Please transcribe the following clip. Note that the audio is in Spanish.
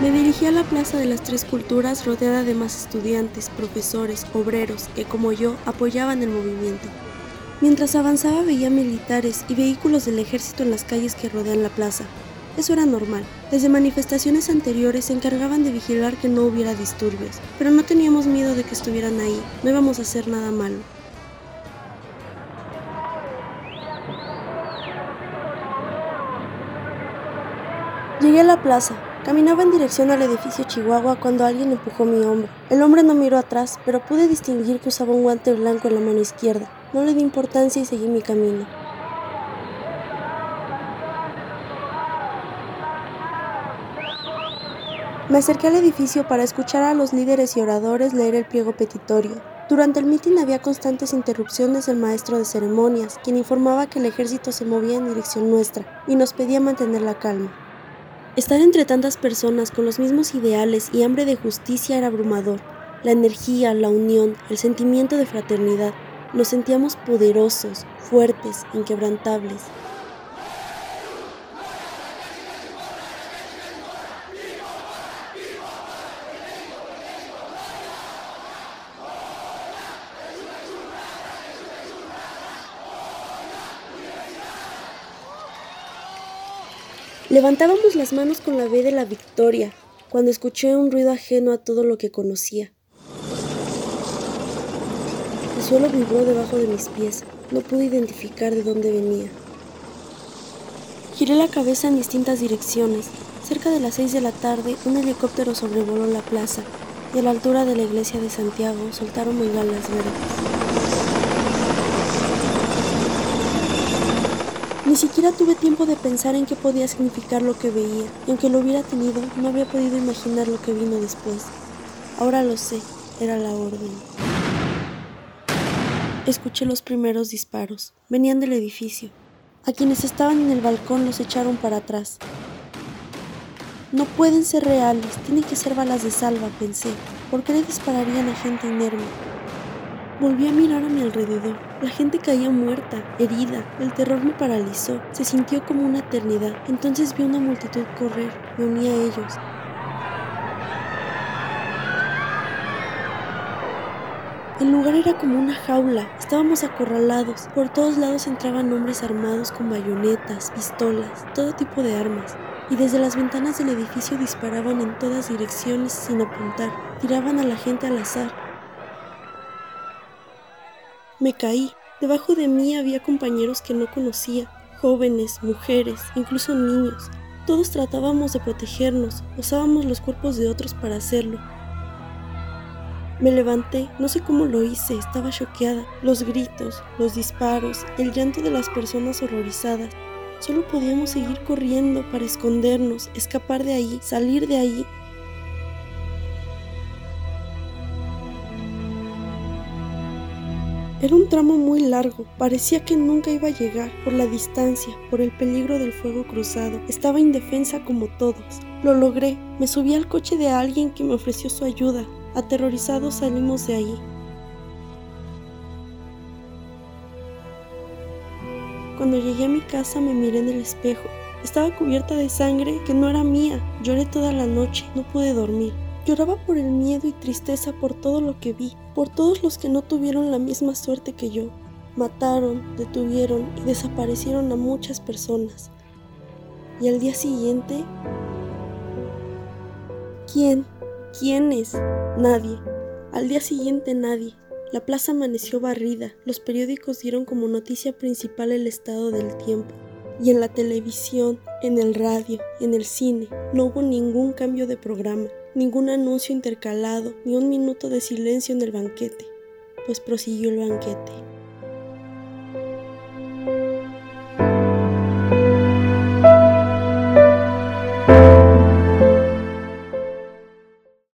Me dirigí a la Plaza de las Tres Culturas rodeada de más estudiantes, profesores, obreros que como yo apoyaban el movimiento. Mientras avanzaba veía militares y vehículos del ejército en las calles que rodean la plaza. Eso era normal. Desde manifestaciones anteriores se encargaban de vigilar que no hubiera disturbios, pero no teníamos miedo de que estuvieran ahí, no íbamos a hacer nada malo. Llegué a la plaza. Caminaba en dirección al edificio Chihuahua cuando alguien empujó mi hombro. El hombre no miró atrás, pero pude distinguir que usaba un guante blanco en la mano izquierda. No le di importancia y seguí mi camino. Me acerqué al edificio para escuchar a los líderes y oradores leer el pliego petitorio. Durante el mitin había constantes interrupciones del maestro de ceremonias, quien informaba que el ejército se movía en dirección nuestra y nos pedía mantener la calma. Estar entre tantas personas con los mismos ideales y hambre de justicia era abrumador. La energía, la unión, el sentimiento de fraternidad. Nos sentíamos poderosos, fuertes, inquebrantables. Levantábamos las manos con la B de la victoria, cuando escuché un ruido ajeno a todo lo que conocía. El suelo vibró debajo de mis pies. No pude identificar de dónde venía. Giré la cabeza en distintas direcciones. Cerca de las seis de la tarde, un helicóptero sobrevoló la plaza y a la altura de la iglesia de Santiago soltaron bengalas verdes. Ni siquiera tuve tiempo de pensar en qué podía significar lo que veía, y aunque lo hubiera tenido, no había podido imaginar lo que vino después. Ahora lo sé, era la orden. Escuché los primeros disparos. Venían del edificio. A quienes estaban en el balcón los echaron para atrás. No pueden ser reales, tienen que ser balas de salva, pensé. ¿Por qué le dispararían a gente inerme? Volví a mirar a mi alrededor. La gente caía muerta, herida. El terror me paralizó. Se sintió como una eternidad. Entonces vi una multitud correr. Me uní a ellos. El lugar era como una jaula. Estábamos acorralados. Por todos lados entraban hombres armados con bayonetas, pistolas, todo tipo de armas. Y desde las ventanas del edificio disparaban en todas direcciones sin apuntar. Tiraban a la gente al azar. Me caí. Debajo de mí había compañeros que no conocía, jóvenes, mujeres, incluso niños. Todos tratábamos de protegernos, usábamos los cuerpos de otros para hacerlo. Me levanté, no sé cómo lo hice, estaba choqueada. Los gritos, los disparos, el llanto de las personas horrorizadas. Solo podíamos seguir corriendo para escondernos, escapar de ahí, salir de ahí, Era un tramo muy largo, parecía que nunca iba a llegar, por la distancia, por el peligro del fuego cruzado. Estaba indefensa como todos. Lo logré, me subí al coche de alguien que me ofreció su ayuda. Aterrorizados salimos de ahí. Cuando llegué a mi casa me miré en el espejo. Estaba cubierta de sangre que no era mía. Lloré toda la noche, no pude dormir. Lloraba por el miedo y tristeza por todo lo que vi, por todos los que no tuvieron la misma suerte que yo. Mataron, detuvieron y desaparecieron a muchas personas. Y al día siguiente... ¿Quién? ¿Quién es? Nadie. Al día siguiente nadie. La plaza amaneció barrida. Los periódicos dieron como noticia principal el estado del tiempo. Y en la televisión, en el radio, en el cine, no hubo ningún cambio de programa ningún anuncio intercalado, ni un minuto de silencio en el banquete, pues prosiguió el banquete.